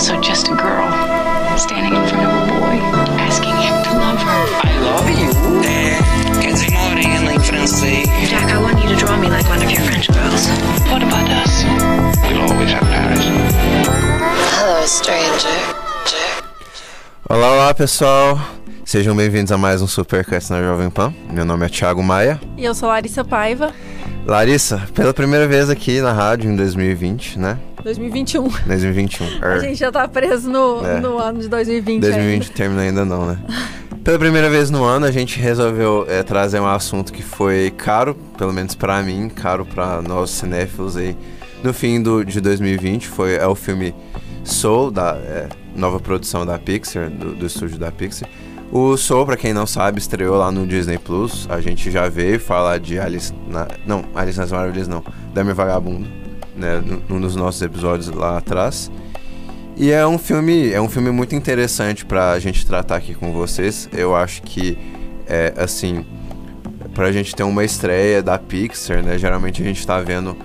also just a girl standing in front of a boy, asking him to love her. I love you. É, quer dizer morena em francês. Jack, I want you to draw me like one of your French girls. What about us? We'll always have Paris. Hello, stranger. Olá, olá pessoal, sejam bem-vindos a mais um Supercast na Jovem Pan. Meu nome é Thiago Maia. E eu sou Larissa Paiva, Larissa, pela primeira vez aqui na rádio em 2020, né? 2021. 2021. A Er, gente já tá preso no, É. no ano de 2020. 2020 ainda. termina ainda não, né? Pela primeira vez no ano, a gente resolveu é, trazer um assunto que foi caro, pelo menos pra mim, caro pra nós cinéfilos aí. No fim do, de 2020, foi, é o filme Soul, da é, nova produção da Pixar, do, do estúdio da Pixar. O Soul, pra quem não sabe, estreou lá no Disney Plus. A gente já veio falar de Alice... Na, não, Alice nas Maravilhas não. Dame Vagabundo, né? num- dos nossos episódios lá atrás. E é um filme, é um filme muito interessante pra gente tratar aqui com vocês. Eu acho que é assim, pra gente ter uma estreia da Pixar, né? Geralmente a gente tá vendo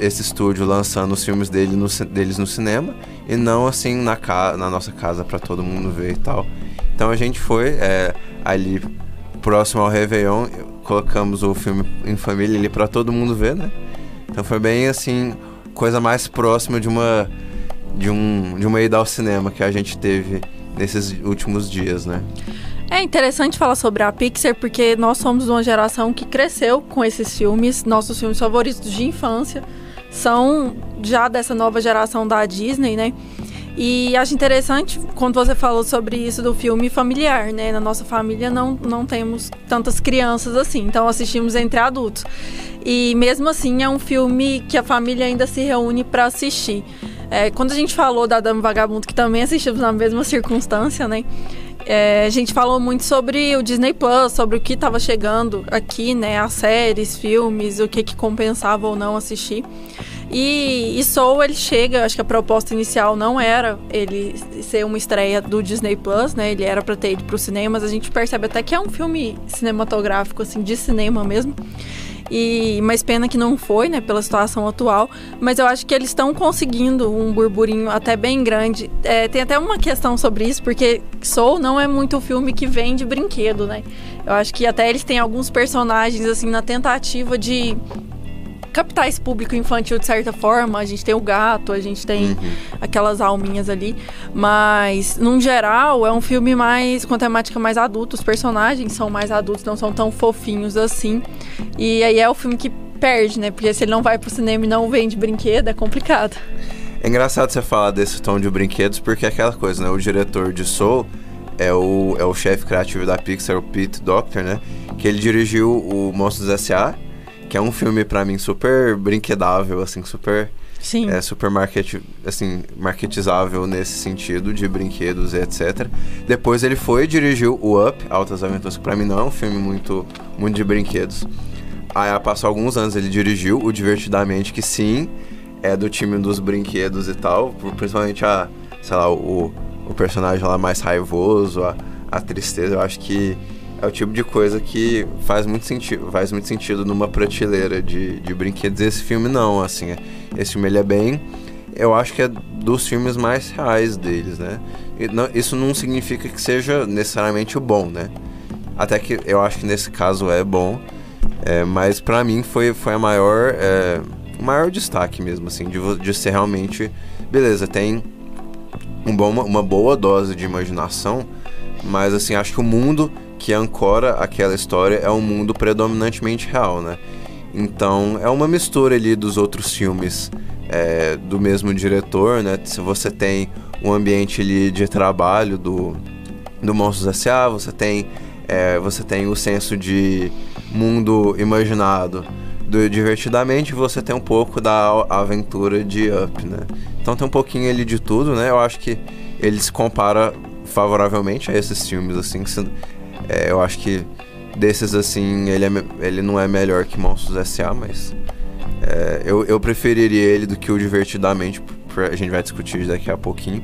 esse estúdio lançando os filmes dele no, deles no cinema e não assim na, ca na nossa casa pra todo mundo ver e tal. Então a gente foi é, ali próximo ao Réveillon, colocamos o filme em família ali pra todo mundo ver, né? Então foi bem assim, coisa mais próxima de uma de um de uma ida ao cinema que a gente teve nesses últimos dias, né? É interessante falar sobre a Pixar porque nós somos uma geração que cresceu com esses filmes. Nossos filmes favoritos de infância são já dessa nova geração da Disney, né? E acho interessante quando você falou sobre isso do filme familiar, né? Na nossa família não, não temos tantas crianças assim, então assistimos entre adultos. E mesmo assim é um filme que a família ainda se reúne para assistir. É, quando a gente falou da Dama Vagabundo, que também assistimos na mesma circunstância, né? É, a gente falou muito sobre o Disney Plus, sobre o que estava chegando aqui, né? As séries, filmes, o que, que compensava ou não assistir. E, e Soul, ele chega, acho que a proposta inicial não era ele ser uma estreia do Disney Plus, né? Ele era para ter ido para os cinemas. A gente percebe até que é um filme cinematográfico, assim, de cinema mesmo. E mas pena que não foi, né, pela situação atual. Mas eu acho que eles estão conseguindo um burburinho até bem grande. É, tem até uma questão sobre isso, porque Soul não é muito filme que vende brinquedo, né? Eu acho que até eles têm alguns personagens assim na tentativa de captar esse público infantil de certa forma. A gente tem o gato, a gente tem aquelas alminhas ali. Mas, num geral, é um filme mais com temática mais adulta. Os personagens são mais adultos, não são tão fofinhos assim. E aí é o filme que perde, né? Porque se ele não vai pro cinema e não vende brinquedo, é complicado. É engraçado você falar desse tom de brinquedos porque é aquela coisa, né? O diretor de Soul é o, é o chefe criativo da Pixar, o Pete Doctor, né? Que ele dirigiu o Monstros S.A., que é um filme pra mim super brinquedável, assim, super Sim. é super market, assim, marketizável nesse sentido de brinquedos e etc. Depois ele foi e dirigiu o Up, Altas Aventuras, que pra mim não é um filme muito, muito de brinquedos. Aí passou alguns anos ele dirigiu o Divertidamente, que sim, é do time dos brinquedos e tal, principalmente a, sei lá, o, o personagem lá mais raivoso, a, a tristeza, eu acho que é o tipo de coisa que faz muito sentido, faz muito sentido numa prateleira de, de brinquedos. Esse filme não, assim, é- esse filme ele é bem, eu acho que é dos filmes mais reais deles, né? Não- isso não significa que seja necessariamente o bom, né? Até que eu acho que nesse caso é bom, é, mas pra mim foi, foi a maior, é, o maior destaque mesmo, assim, de, de ser realmente, beleza, tem um bom, uma boa dose de imaginação, mas assim, acho que o mundo que ancora aquela história é um mundo predominantemente real, né? Então é uma mistura ali dos outros filmes é, do mesmo diretor, né? Se você tem um ambiente ali de trabalho do, do Monstros S.A., você tem, é, você tem o senso de mundo imaginado do Divertidamente, você tem um pouco da aventura de Up, né? Então tem um pouquinho ali de tudo, né? Eu acho que ele se compara favoravelmente a esses filmes, assim, que se- é, eu acho que desses, assim, ele, é ele não é melhor que Monstros S.A., mas é, eu, eu preferiria ele do que o Divertidamente, a gente vai discutir daqui a pouquinho.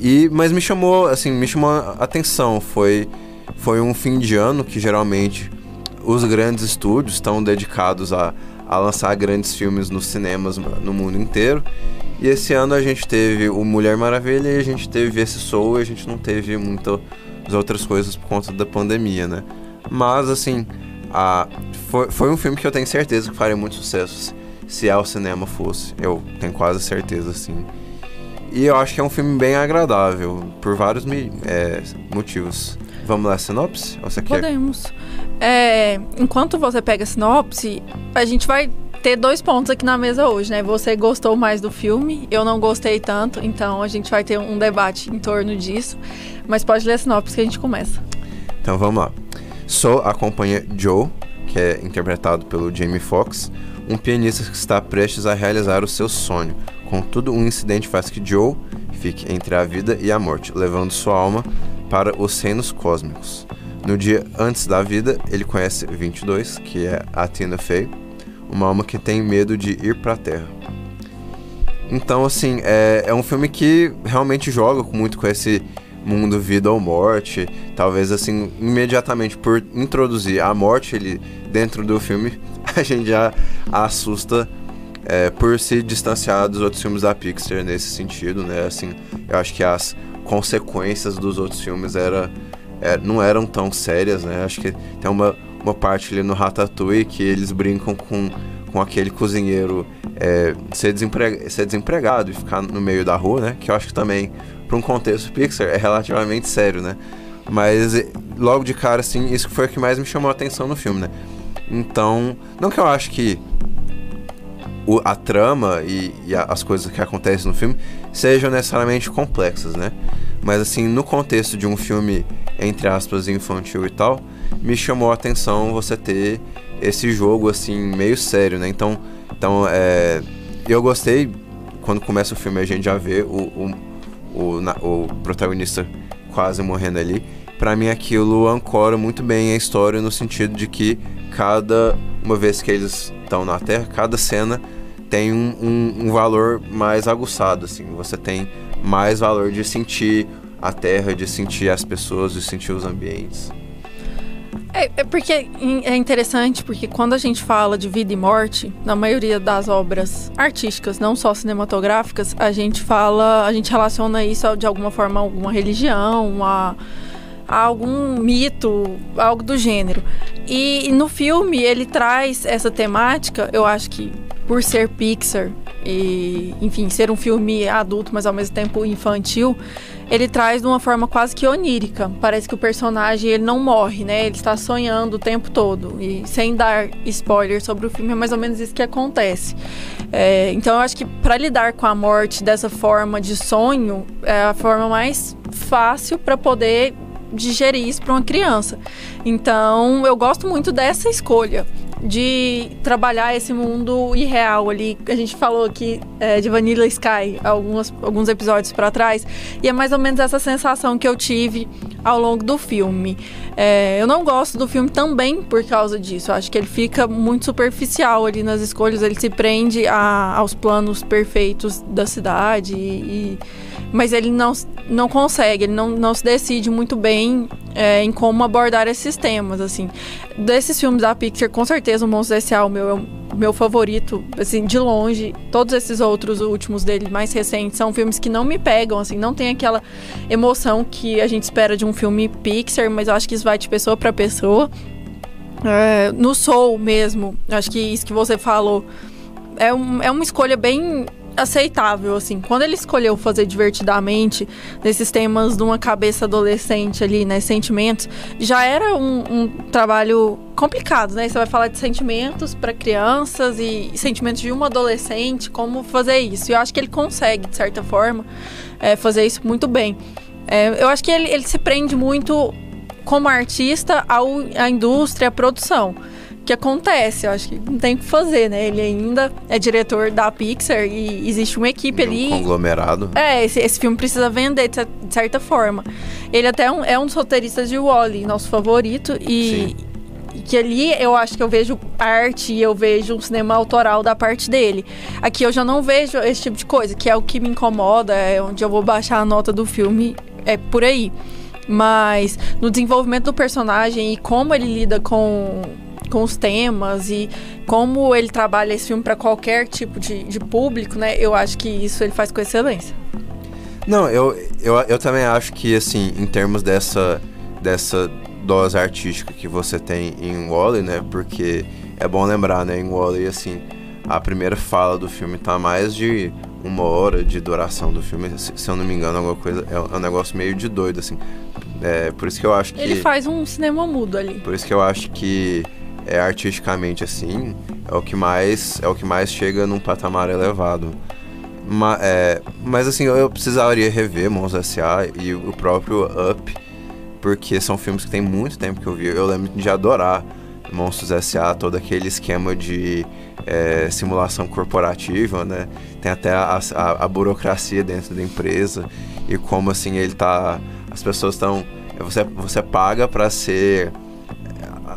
E, mas me chamou, assim, me chamou a atenção, foi, foi um fim de ano que geralmente os grandes estúdios estão dedicados a, a lançar grandes filmes nos cinemas no mundo inteiro. E esse ano a gente teve o Mulher Maravilha e a gente teve esse Soul e a gente não teve muitas outras coisas por conta da pandemia, né? Mas, assim, a, foi, foi um filme que eu tenho certeza que faria muito sucesso se ao cinema fosse. Eu tenho quase certeza, assim. E eu acho que é um filme bem agradável, por vários é, motivos. Vamos lá, sinopse? Ou você quer? Podemos. É, enquanto você pega a sinopse, a gente vai ter dois pontos aqui na mesa hoje, né? Você gostou mais do filme, eu não gostei tanto, então a gente vai ter um debate em torno disso. Mas pode ler a sinopse que a gente começa. Então vamos lá. Soul acompanha Joe, que é interpretado pelo Jamie Foxx, um pianista que está prestes a realizar o seu sonho. Contudo, um incidente faz que Joe fique entre a vida e a morte, levando sua alma para os reinos cósmicos. No dia antes da vida, ele conhece 22, que é a Tina Fey, uma alma que tem medo de ir para a Terra. Então, assim, é, é um filme que realmente joga muito com esse mundo vida ou morte. Talvez, assim, imediatamente por introduzir a morte ele dentro do filme, a gente já assusta é, por se distanciar dos outros filmes da Pixar nesse sentido, né? Assim, eu acho que as consequências dos outros filmes era, é, não eram tão sérias, né? Acho que tem uma uma parte ali no Ratatouille que eles brincam com, com aquele cozinheiro é, ser, ser desempregado e ficar no meio da rua, né? Que eu acho que também, para um contexto Pixar, é relativamente sério, né? Mas logo de cara, assim, isso foi o que mais me chamou a atenção no filme, né? Então, não que eu acho que o, a trama e, e a, as coisas que acontecem no filme sejam necessariamente complexas, né? Mas assim, no contexto de um filme, entre aspas, infantil e tal, me chamou a atenção você ter esse jogo assim meio sério, né? Então, então é, eu gostei quando começa o filme a gente já vê o, o, o, na, o protagonista quase morrendo ali. Para mim aquilo ancora muito bem a história no sentido de que cada uma vez que eles estão na Terra, cada cena tem um, um, um valor mais aguçado, assim. Você tem mais valor de sentir a Terra, de sentir as pessoas, de sentir os ambientes. É, é, porque é interessante porque quando a gente fala de vida e morte, na maioria das obras artísticas, não só cinematográficas, a gente fala, a gente relaciona isso de alguma forma a alguma religião, a, a algum mito, algo do gênero. E, e no filme ele traz essa temática, eu acho que por ser Pixar e, enfim, ser um filme adulto, mas ao mesmo tempo infantil, ele traz de uma forma quase que onírica. Parece que o personagem ele não morre, né? Ele está sonhando o tempo todo. E sem dar spoiler sobre o filme, é mais ou menos isso que acontece. É, então eu acho que para lidar com a morte dessa forma de sonho é a forma mais fácil para poder digerir isso para uma criança. Então, eu gosto muito dessa escolha de trabalhar esse mundo irreal ali. A gente falou aqui é, de Vanilla Sky alguns, alguns episódios para trás, e é mais ou menos essa sensação que eu tive ao longo do filme. É, eu não gosto do filme também por causa disso. Eu acho que ele fica muito superficial ali nas escolhas, ele se prende a, aos planos perfeitos da cidade e, e mas ele não, não consegue, ele não, não se decide muito bem é, em como abordar esses temas, assim. Desses filmes da Pixar, com certeza o Monstro S.A. o meu, é o meu favorito, assim, de longe. Todos esses outros últimos dele, mais recentes, são filmes que não me pegam, assim, não tem aquela emoção que a gente espera de um filme Pixar, mas eu acho que isso vai de pessoa para pessoa. É, no Soul mesmo, acho que isso que você falou é, um, é uma escolha bem aceitável, assim. Quando ele escolheu fazer divertidamente, nesses temas de uma cabeça adolescente ali, né, sentimentos, já era um, um trabalho complicado, né? Você vai falar de sentimentos para crianças e sentimentos de uma adolescente, como fazer isso. Eu acho que ele consegue, de certa forma, é, fazer isso muito bem. É, eu acho que ele, ele se prende muito como artista ao, à indústria, à produção que acontece. Eu acho que não tem o que fazer, né? Ele ainda é diretor da Pixar e existe uma equipe de um ali. Conglomerado. É, esse, esse filme precisa vender de certa forma. Ele até é um, é um dos roteiristas de Wally, nosso favorito, e. Sim que ali eu acho que eu vejo arte e eu vejo um cinema autoral da parte dele. Aqui eu já não vejo esse tipo de coisa, que é o que me incomoda, é onde eu vou baixar a nota do filme, é por aí. Mas no desenvolvimento do personagem e como ele lida com com os temas e como ele trabalha esse filme para qualquer tipo de, de público, né? Eu acho que isso ele faz com excelência. Não, eu, eu, eu também acho que, assim, em termos dessa, dessa dose artística que você tem em Wally, né? Porque é bom lembrar, né? Em Wally, assim, a primeira fala do filme tá mais de uma hora de duração do filme. Se, se eu não me engano, alguma coisa. É, um negócio meio de doido, assim. É, por isso que eu acho que. Ele faz um cinema mudo ali. Por isso que eu acho que é, artisticamente assim é o que mais é o que mais chega num patamar elevado. Ma, é, mas assim, eu precisaria rever Mons S.A. e o próprio Up, porque são filmes que tem muito tempo que eu vi. Eu lembro de adorar Monstros S.A., todo aquele esquema de é, simulação corporativa, né? Tem até a, a, a, burocracia dentro da empresa e como assim ele tá... As pessoas estão... Você, você paga para ser...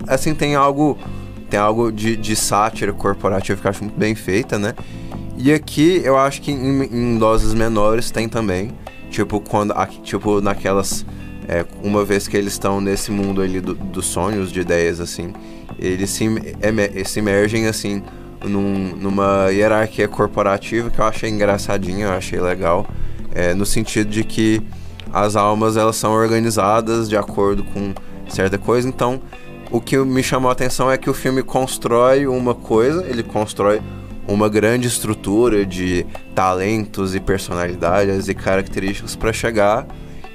Assim, tem algo... Tem algo de, de sátira corporativa que eu acho muito bem feita, né? E aqui eu acho que em, em doses menores tem também. Tipo, quando. Tipo, naquelas. É, uma vez que eles estão nesse mundo ali do, dos sonhos, de ideias, assim, eles se, emer, se emergem, assim, num, numa hierarquia corporativa que eu achei engraçadinha, eu achei legal. É, no sentido de que as almas elas são organizadas de acordo com certa coisa. Então, o que me chamou a atenção é que o filme constrói uma coisa, ele constrói uma grande estrutura de talentos e personalidades e características para chegar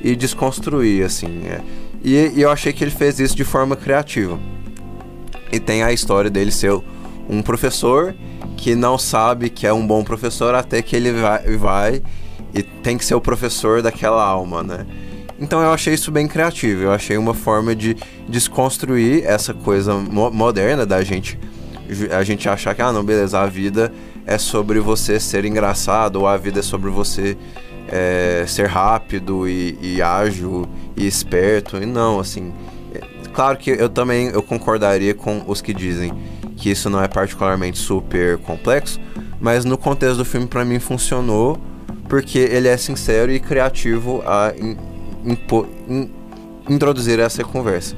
e desconstruir, assim. É. E, e, eu achei que ele fez isso de forma criativa. E tem a história dele ser um professor que não sabe que é um bom professor até que ele vai, vai e tem que ser o professor daquela alma, né? Então eu achei isso bem criativo. Eu achei uma forma de desconstruir essa coisa mo moderna da gente a gente achar que, ah, não, beleza, a vida é sobre você ser engraçado, ou a vida é sobre você é, ser rápido e, e, ágil e esperto. E não, assim. É, claro que eu também eu concordaria com os que dizem que isso não é particularmente super complexo, mas no contexto do filme, para mim, funcionou porque ele é sincero e criativo a in, in, in, introduzir essa conversa.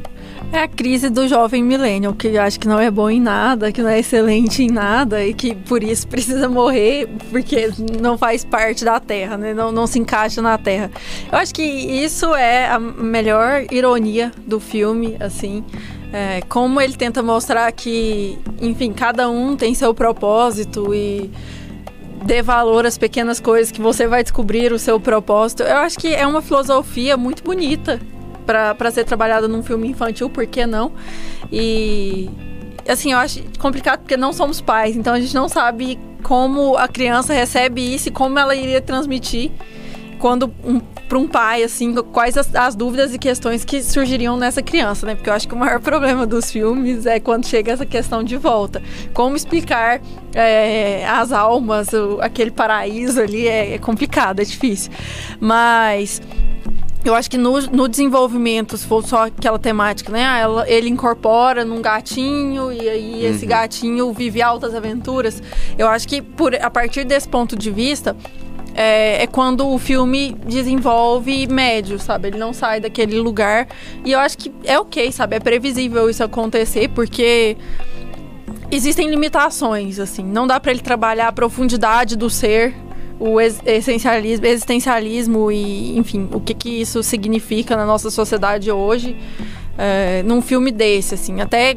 É a crise do jovem millennial, que acha que não é bom em nada, que não é excelente em nada e que por isso precisa morrer porque não faz parte da Terra, né? Não, não se encaixa na Terra. Eu acho que isso é a melhor ironia do filme, assim. É, como ele tenta mostrar que, enfim, cada um tem seu propósito e dê valor às pequenas coisas que você vai descobrir o seu propósito. Eu acho que é uma filosofia muito bonita para ser trabalhada num filme infantil, por que não? E assim, eu acho complicado porque não somos pais, então a gente não sabe como a criança recebe isso e como ela iria transmitir quando um, para um pai, assim, quais as, as, dúvidas e questões que surgiriam nessa criança, né? Porque eu acho que o maior problema dos filmes é quando chega essa questão de volta. Como explicar é, as almas, o, aquele paraíso ali é, é complicado, é difícil. Mas eu acho que no, no desenvolvimento, se for só aquela temática, né? Ah, ela, ele incorpora num gatinho e aí uhum. esse gatinho vive altas aventuras. Eu acho que por, a partir desse ponto de vista, é, é, quando o filme desenvolve médio, sabe? Ele não sai daquele lugar. E eu acho que é ok, sabe? É previsível isso acontecer, porque existem limitações, assim. Não dá para ele trabalhar a profundidade do ser o essencialismo, existencialismo e, enfim, o que, que isso significa na nossa sociedade hoje é, num filme desse, assim. Até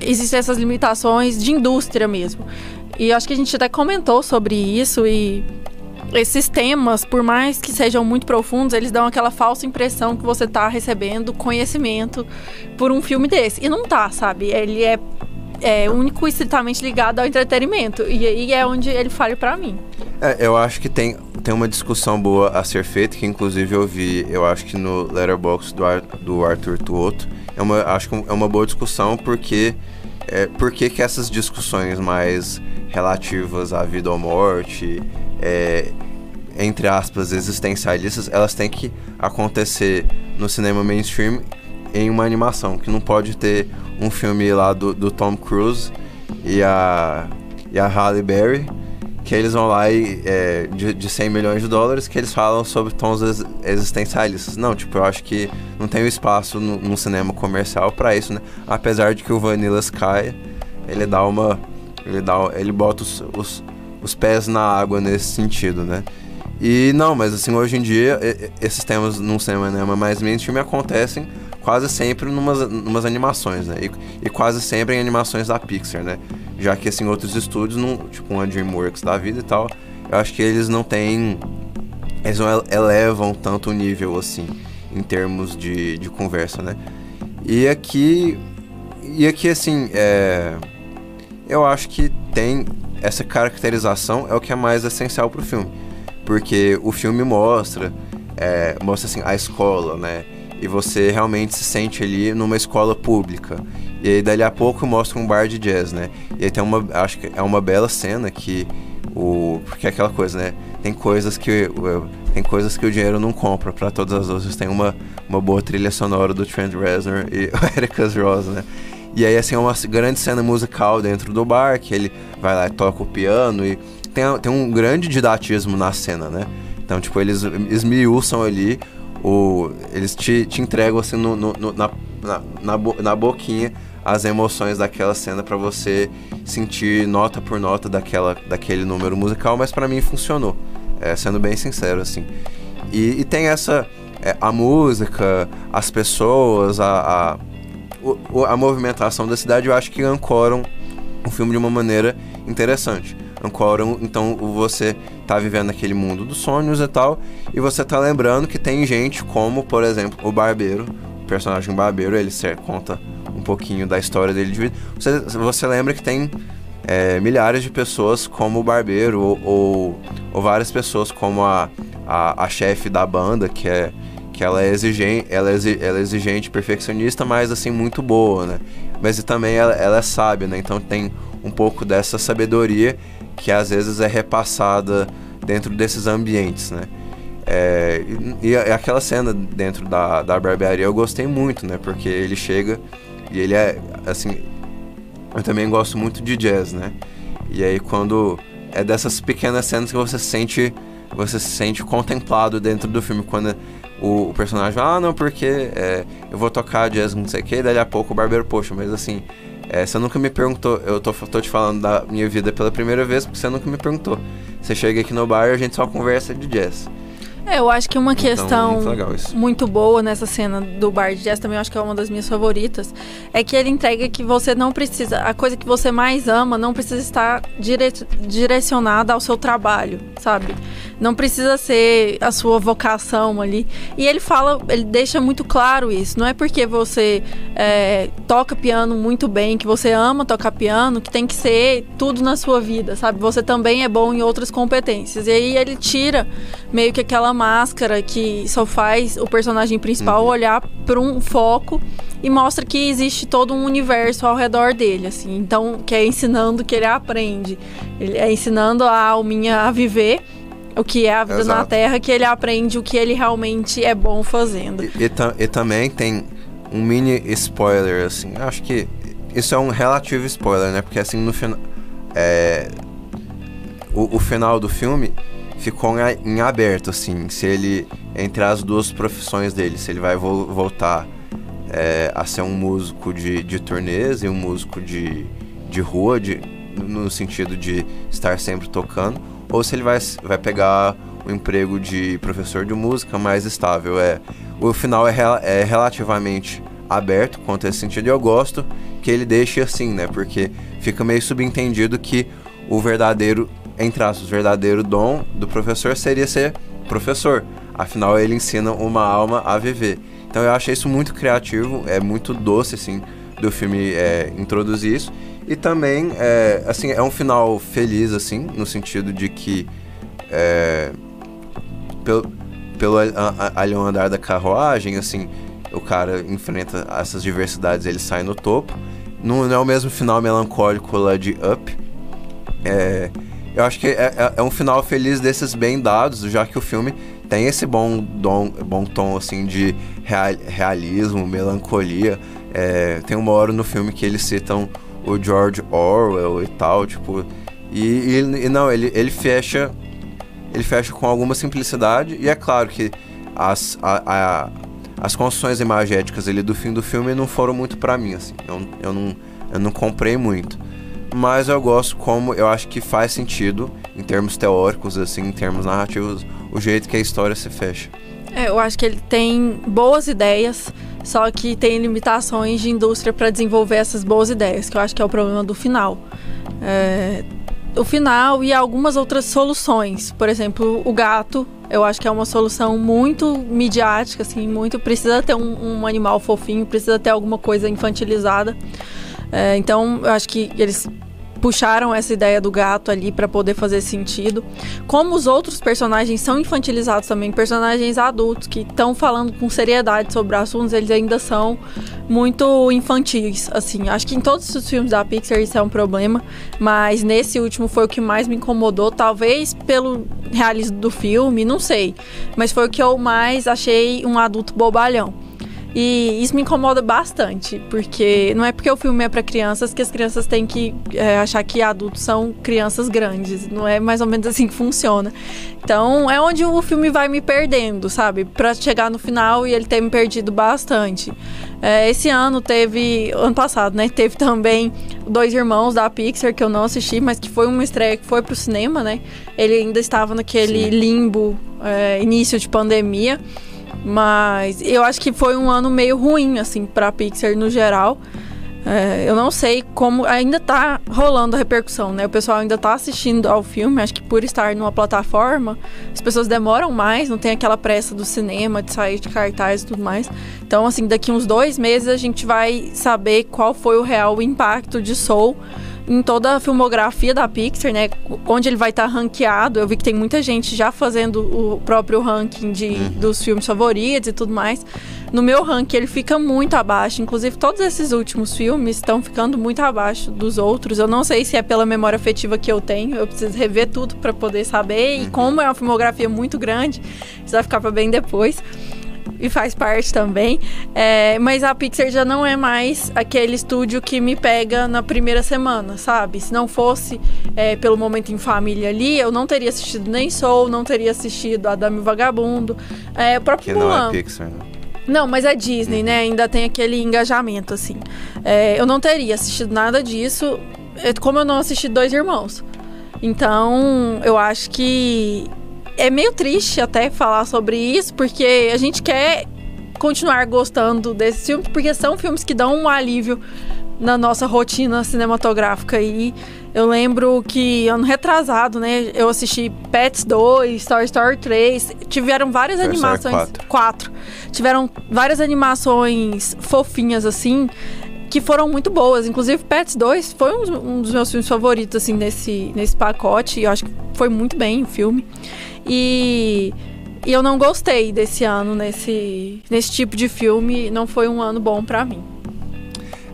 existem essas limitações de indústria mesmo. E acho que a gente até comentou sobre isso e esses temas, por mais que sejam muito profundos, eles dão aquela falsa impressão que você está recebendo conhecimento por um filme desse. E não tá, sabe? Ele é, é único e estritamente ligado ao entretenimento. E aí é onde ele falha para mim. É, eu acho que tem, tem uma discussão boa a ser feita, que inclusive eu vi, eu acho que no Letterboxd do, Ar, do Arthur Tuoto. É uma, acho que é uma boa discussão porque é, por que, que essas discussões mais relativas à vida ou morte, é, entre aspas, existencialistas, elas têm que acontecer no cinema mainstream em uma animação, que não pode ter um filme lá do, do Tom Cruise e a, e a Halle Berry que eles vão lá e é, de, de 100 milhões de dólares que eles falam sobre tons ex- existencialistas. Não, tipo, eu acho que não tem espaço no, cinema comercial pra isso, né? Apesar de que o Vanilla Sky, ele dá uma ele dá ele bota os, os, os pés na água nesse sentido, né? E não, mas assim, hoje em dia, esses temas num cinema mais mainstream acontecem quase sempre numas, numas animações, né? E, e quase sempre em animações da Pixar, né? Já que assim, outros estúdios, não, tipo uma DreamWorks da vida e tal, eu acho que eles não têm. Eles não ele- elevam tanto o nível assim, em termos de, de conversa, né? E aqui. E aqui, assim, é. Eu acho que tem essa caracterização é o que é mais essencial pro filme. Porque o filme mostra, é, mostra assim, a escola, né? E você realmente se sente ali numa escola pública. E aí dali a pouco mostra um bar de jazz, né? E aí tem uma, acho que é uma bela cena que o porque é aquela coisa, né? Tem coisas que tem coisas que o dinheiro não compra. Para todas as outras tem uma, uma boa trilha sonora do Trent Reznor e o Ericas Ross, né? E aí assim é uma grande cena musical dentro do bar que ele vai lá e toca o piano e tem, tem um grande didatismo na cena, né? Então, tipo, eles esmiuçam ali, o, eles te, te entregam assim no, no- no- na, na, na, na boquinha as emoções daquela cena pra você sentir nota por nota daquela, daquele número musical, mas pra mim funcionou, é, sendo bem sincero, assim. E, e tem essa, é, a música, as pessoas, a, a, o- a movimentação da cidade, eu acho que ancoram o filme de uma maneira interessante. Ancoram, então você tá vivendo aquele mundo dos sonhos e tal, e você tá lembrando que tem gente como, por exemplo, o barbeiro, o personagem barbeiro, ele conta um pouquinho da história dele de vida. Você, você lembra que tem é, milhares de pessoas como o barbeiro, ou, ou, ou várias pessoas como a, a, a chefe da banda, que é que ela é exigente, ela é, ela é exigente, perfeccionista, mas assim muito boa, né? Mas também ela, ela é sábia, né? Então tem um pouco dessa sabedoria que às vezes é repassada dentro desses ambientes, né? É, e, e aquela cena dentro da, da barbearia eu gostei muito, né? Porque ele chega e ele é, assim, eu também gosto muito de jazz, né? E aí quando é dessas pequenas cenas que você se sente, você se sente contemplado dentro do filme quando o, o personagem ah, não, porque é, eu vou tocar jazz, não sei o que, e daí a pouco o barbeiro, poxa, mas assim, é, você nunca me perguntou, eu tô, tô te falando da minha vida pela primeira vez porque você nunca me perguntou. Você chega aqui no bar e a gente só conversa de jazz. É, eu acho que uma Então, questão muito muito boa nessa cena do bar de jazz, também acho que é uma das minhas favoritas, é que ele entrega que você não precisa, a coisa que você mais ama não precisa estar dire, direcionada ao seu trabalho, sabe? Não precisa ser a sua vocação ali. E ele fala, ele deixa muito claro isso. Não é porque você é, toca piano muito bem, que você ama tocar piano, que tem que ser tudo na sua vida, sabe? Você também é bom em outras competências. E aí ele tira meio que aquela máscara que só faz o personagem principal olhar para um foco e mostra que existe todo um universo ao redor dele, assim. Então, que é ensinando que ele aprende. Ele é ensinando a alminha a viver o que é a vida na Exato. Terra, que ele aprende o que ele realmente é bom fazendo. E, e e também tem um mini spoiler, assim, acho que isso é um relativo spoiler, né? Porque assim, no final. É, o, o final do filme ficou em aberto, assim, se ele. Entre as duas profissões dele, se ele vai vo- voltar é, a ser um músico de, de turnês e um músico de, de rua, de, no sentido de estar sempre tocando, ou se ele vai, vai pegar um emprego de professor de música mais estável. É, o final é, rela- é relativamente aberto quanto a esse sentido, e eu gosto que ele deixe assim, né? Porque fica meio subentendido que o verdadeiro, entre verdadeiro dom do professor seria ser professor. Afinal, ele ensina uma alma a viver. Então eu achei isso muito criativo, é muito doce, assim, do filme é, introduzir isso. E também, é, assim, é um final feliz, assim, no sentido de que é, pelo, pelo a- a- ali um andar da carruagem, assim, o cara enfrenta essas diversidades, ele sai no topo. Não, não é o mesmo final melancólico lá de Up. É, eu acho que é, é- é um final feliz desses bem dados, já que o filme tem esse bom, dom, bom tom assim de real- realismo, melancolia. É, tem uma hora no filme que eles citam o George Orwell e tal, tipo, E, e- e não, ele, ele fecha. Ele fecha com alguma simplicidade. E é claro que as, a- a- as construções imagéticas ali do fim do filme não foram muito pra mim, assim. Eu, eu, não, eu não comprei muito. Mas eu gosto como eu acho que faz sentido, em termos teóricos, assim, em termos narrativos, o jeito que a história se fecha. É, eu acho que ele tem boas ideias, só que tem limitações de indústria para desenvolver essas boas ideias, que eu acho que é o problema do final. É, o final e algumas outras soluções. Por exemplo, o gato, eu acho que é uma solução muito midiática, assim, muito. Precisa ter um, um animal fofinho, precisa ter alguma coisa infantilizada. É, então, eu acho que eles puxaram essa ideia do gato ali para poder fazer sentido. Como os outros personagens são infantilizados também, personagens adultos que estão falando com seriedade sobre assuntos, eles ainda são muito infantis, assim. Acho que em todos os filmes da Pixar isso é um problema, mas nesse último foi o que mais me incomodou, talvez pelo realismo do filme, não sei, mas foi o que eu mais achei um adulto bobalhão. E isso me incomoda bastante, porque não é porque o filme é para crianças que as crianças têm que é, achar que adultos são crianças grandes. Não é mais ou menos assim que funciona. Então é onde o filme vai me perdendo, sabe? Pra chegar no final e ele ter me perdido bastante. É, esse ano teve, ano passado, né? Teve também Dois Irmãos da Pixar, que eu não assisti, mas que foi uma estreia que foi pro cinema, né? Ele ainda estava naquele Sim. limbo, é, início de pandemia. Mas eu acho que foi um ano meio ruim, assim, pra Pixar no geral. É, eu não sei como. Ainda tá rolando a repercussão, né? O pessoal ainda tá assistindo ao filme. Acho que por estar numa plataforma, as pessoas demoram mais, não tem aquela pressa do cinema, de sair de cartaz e tudo mais. Então, assim, daqui uns dois meses a gente vai saber qual foi o real impacto de Soul em toda a filmografia da Pixar, né? Onde ele vai estar ranqueado. Eu vi que tem muita gente já fazendo o próprio ranking de, dos filmes favoritos e tudo mais. No meu ranking ele fica muito abaixo. Inclusive, todos esses últimos filmes estão ficando muito abaixo dos outros. Eu não sei se é pela memória afetiva que eu tenho. Eu preciso rever tudo para poder saber. E como é uma filmografia muito grande, isso vai ficar para bem depois e faz parte também. É, mas a Pixar já não é mais aquele estúdio que me pega na primeira semana, sabe? Se não fosse é, pelo momento em família ali, eu não teria assistido nem Soul, não teria assistido Adame e Vagabundo. É, o próprio Que não Mulan. é Pixar, né? Não, mas é Disney, né? Ainda tem aquele engajamento, assim. É, eu não teria assistido nada disso, é, como eu não assisti Dois Irmãos. Então, eu acho que é meio triste até falar sobre isso, porque a gente quer continuar gostando desses filmes, porque são filmes que dão um alívio na nossa rotina cinematográfica. E eu lembro que ano retrasado, né, eu assisti Pets 2, Toy Story 3, tiveram várias Toy animações. 4. quatro. Tiveram várias animações fofinhas, assim, que foram muito boas. Inclusive, Pets 2 foi um, um dos meus filmes favoritos, assim, nesse, nesse pacote. E eu acho que foi muito bem o filme. E, e eu não gostei desse ano nesse, nesse tipo de filme. Não foi um ano bom pra mim.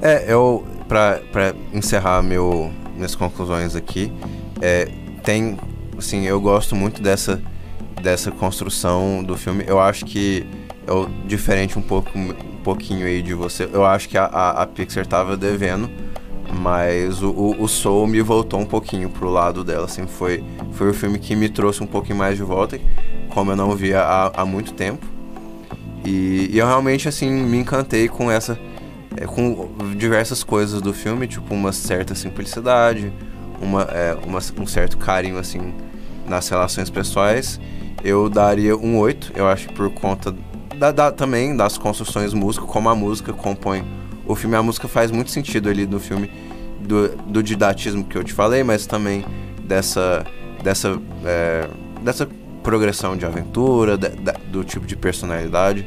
É, eu, pra, pra encerrar meu, minhas conclusões aqui, é, tem, assim, eu gosto muito dessa, dessa construção do filme. Eu acho que, eu, diferente um, pouco, pouquinho aí de você, eu acho que a, a, a Pixar tava devendo, mas o, o, o Soul me voltou um pouquinho pro lado dela, assim, foi, foi o filme que me trouxe um pouquinho mais de volta, como eu não via há, há muito tempo. E, e eu realmente, assim, me encantei com essa é, com diversas coisas do filme, tipo uma certa simplicidade, uma, é, uma- um certo carinho assim nas relações pessoais. Eu daria um 8, eu acho por conta da, da- também das construções músicas, como a música compõe o filme. A música faz muito sentido ali no filme do, do didatismo que eu te falei, mas também dessa dessa é, dessa progressão de aventura, da- da- do tipo de personalidade.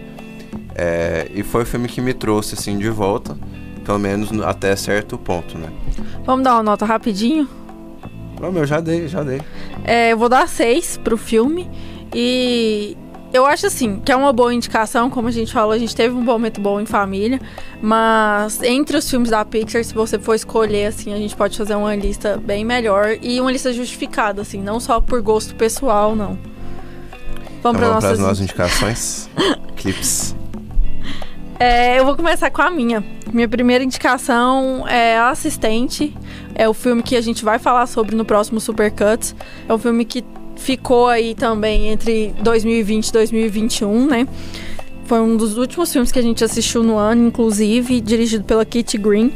É, e foi o filme que me trouxe assim de volta, pelo menos no- até certo ponto, né? Vamos dar uma nota rapidinho? Não, meu, já dei, já dei. É, eu vou dar seis pro filme. E eu acho assim, que é uma boa indicação, como a gente falou, a gente teve um momento bom em família. Mas entre os filmes da Pixar, se você for escolher, assim, a gente pode fazer uma lista bem melhor e uma lista justificada, assim, não só por gosto pessoal, não. Vamos Então para as nossas. nossas indicações. Clips. É, eu vou começar com a minha. Minha primeira indicação é Assistente. É o filme que a gente vai falar sobre no próximo Supercuts. É um filme que ficou aí também entre 2020 e 2021, né? Foi um dos últimos filmes que a gente assistiu no ano, inclusive, dirigido pela Kitty Green.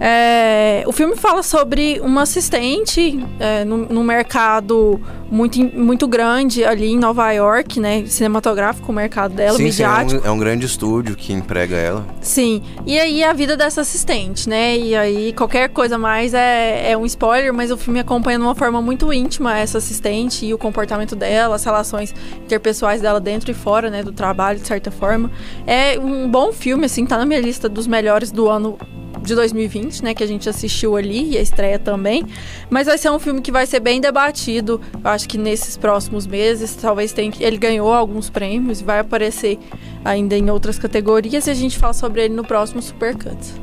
É, o filme fala sobre uma assistente é, no, no, mercado muito, muito grande ali em Nova York, né? Cinematográfico, o mercado dela, sim, midiático. Sim, é, um, é um grande estúdio que emprega ela. Sim, e aí a vida dessa assistente, né? E aí qualquer coisa mais é, é um spoiler, mas o filme acompanha de uma forma muito íntima essa assistente e o comportamento dela, as relações interpessoais dela dentro e fora, né? Do trabalho, de certa forma. É um bom filme, assim, tá na minha lista dos melhores do ano de 2020, né, que a gente assistiu ali e a estreia também. Mas vai ser um filme que vai ser bem debatido, eu acho que nesses próximos meses, talvez tenha ele ganhou alguns prêmios, vai aparecer ainda em outras categorias e a gente fala sobre ele no próximo Supercuts.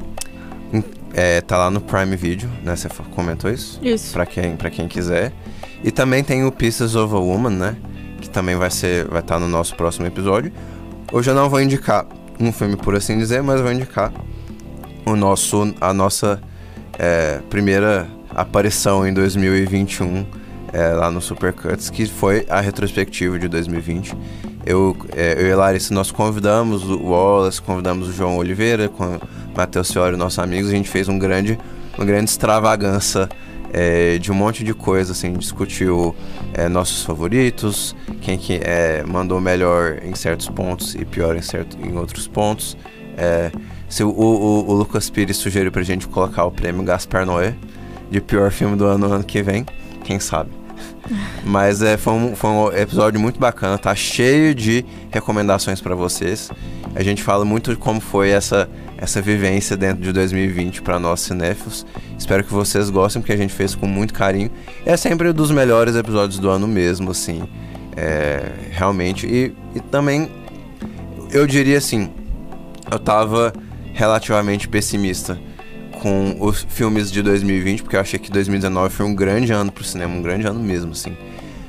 É, tá lá no Prime Video, né? Você comentou isso? Isso. Para quem, pra quem quiser. E também tem o Pieces of a Woman, né? Que também vai ser vai estar tá no nosso próximo episódio. Hoje eu não vou indicar um filme por assim dizer, mas vou indicar o nosso, a nossa é, primeira aparição em 2021 é, lá no Supercuts, que foi a retrospectiva de 2020. Eu, é, eu e Larissa, nós convidamos o Wallace, convidamos o João Oliveira, com Matheus Fiore, nossos amigos, a gente fez um grande, uma grande extravagância é, de um monte de coisa, assim, discutiu é, nossos favoritos, quem que é, mandou melhor em certos pontos e pior em, certo, em outros pontos. Se o, o, o, Lucas Pires sugeriu pra gente colocar o prêmio Gaspar Noé de pior filme do ano, ano que vem, quem sabe. Mas é, foi, um, foi um episódio muito bacana, tá cheio de recomendações para vocês. A gente fala muito de como foi essa, essa vivência dentro de 2020 para nós cinéfilos. Espero que vocês gostem, porque a gente fez com muito carinho. É sempre um dos melhores episódios do ano mesmo, assim. É, realmente. E, e também, eu diria assim, eu tava relativamente pessimista com os filmes de 2020, porque eu achei que 2019 foi um grande ano pro cinema, um grande ano mesmo, assim.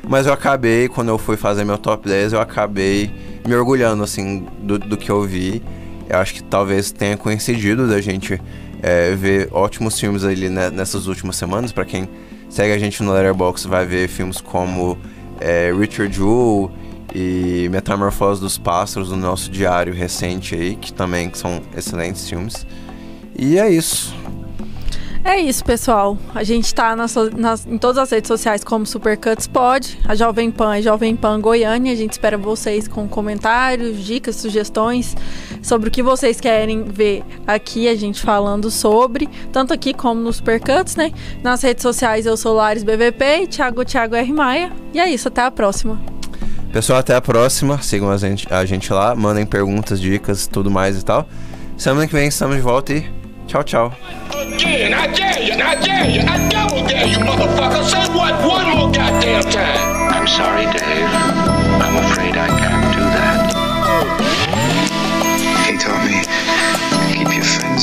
Mas eu acabei, quando eu fui fazer meu top 10, eu acabei me orgulhando, assim, do, do que eu vi. Eu acho que talvez tenha coincidido da gente é, ver ótimos filmes ali né, nessas últimas semanas. para quem segue a gente no Letterboxd vai ver filmes como é, Richard Jewell e Metamorfose dos Pássaros, do nosso diário recente aí, que também são excelentes filmes. E é isso. É isso, pessoal. A gente tá nas, nas, em todas as redes sociais como Supercuts Pod, a Jovem Pan e Jovem Pan Goiânia. A gente espera vocês com comentários, dicas, sugestões sobre o que vocês querem ver aqui, a gente falando sobre, tanto aqui como no Supercuts, né? Nas redes sociais eu sou Lares BVP e Thiago Thiago R. Maia. E é isso, até a próxima. Pessoal, até a próxima. Sigam a gente, a gente lá, mandem perguntas, dicas, tudo mais e tal. Semana que vem estamos de volta e tchau, tchau.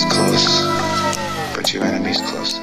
Close, but your enemies.